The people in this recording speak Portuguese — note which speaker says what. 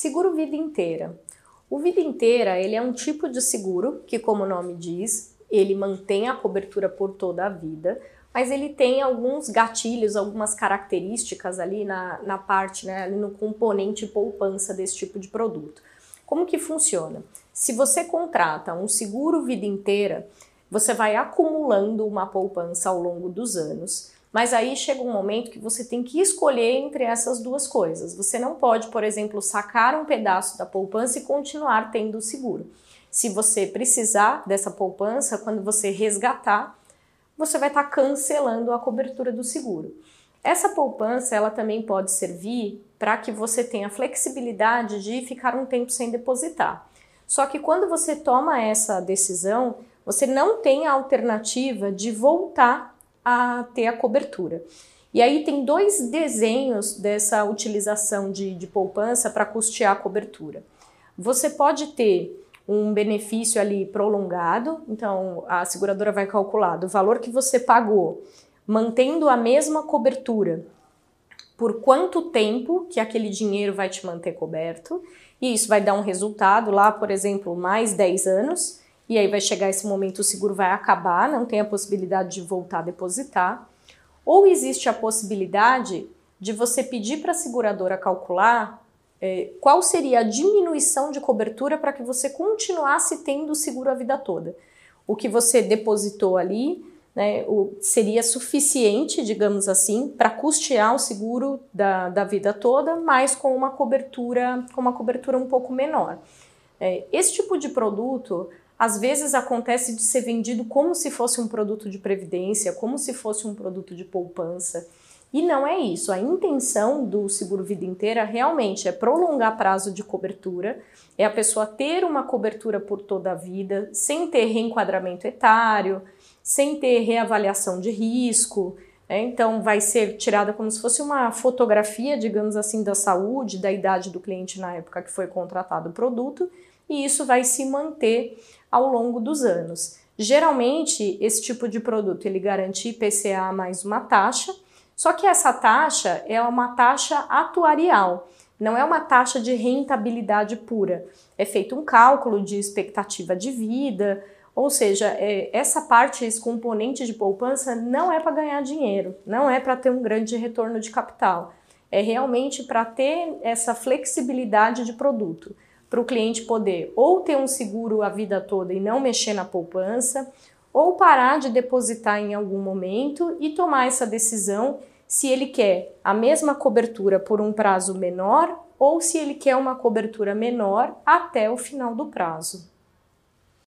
Speaker 1: Seguro vida inteira. O vida inteira, ele é um tipo de seguro que, como o nome diz, ele mantém a cobertura por toda a vida, mas ele tem alguns gatilhos, algumas características ali na, na parte, né, no componente poupança desse tipo de produto. Como que funciona? Se você contrata um seguro vida inteira, você vai acumulando uma poupança ao longo dos anos, mas aí chega um momento que você tem que escolher entre essas duas coisas. Você não pode, por exemplo, sacar um pedaço da poupança e continuar tendo o seguro. Se você precisar dessa poupança, quando você resgatar, você vai estar tá cancelando a cobertura do seguro. Essa poupança, ela também pode servir para que você tenha flexibilidade de ficar um tempo sem depositar. Só que quando você toma essa decisão, você não tem a alternativa de voltar a ter a cobertura. E aí tem dois desenhos dessa utilização de, de poupança para custear a cobertura. Você pode ter um benefício ali prolongado, então a seguradora vai calcular do valor que você pagou, mantendo a mesma cobertura, por quanto tempo que aquele dinheiro vai te manter coberto, e isso vai dar um resultado lá, por exemplo, mais 10 anos, e aí vai chegar esse momento, o seguro vai acabar, não tem a possibilidade de voltar a depositar. Ou existe a possibilidade de você pedir para a seguradora calcular é, qual seria a diminuição de cobertura para que você continuasse tendo seguro a vida toda. O que você depositou ali né, o, seria suficiente, digamos assim, para custear o seguro da, da vida toda, mas com uma cobertura, com uma cobertura um pouco menor. É, esse tipo de produto às vezes acontece de ser vendido como se fosse um produto de previdência, como se fosse um produto de poupança. E não é isso. A intenção do seguro vida inteira realmente é prolongar prazo de cobertura, é a pessoa ter uma cobertura por toda a vida, sem ter reenquadramento etário, sem ter reavaliação de risco. Né? Então, vai ser tirada como se fosse uma fotografia, digamos assim, da saúde, da idade do cliente na época que foi contratado o produto, e isso vai se manter ao longo dos anos. Geralmente, esse tipo de produto ele garante IPCA mais uma taxa só que essa taxa é uma taxa atuarial, não é uma taxa de rentabilidade pura. É feito um cálculo de expectativa de vida, ou seja, é, essa parte, esse componente de poupança não é para ganhar dinheiro, não é para ter um grande retorno de capital. É realmente para ter essa flexibilidade de produto, para o cliente poder ou ter um seguro a vida toda e não mexer na poupança, ou parar de depositar em algum momento e tomar essa decisão se ele quer a mesma cobertura por um prazo menor ou se ele quer uma cobertura menor até o final do prazo.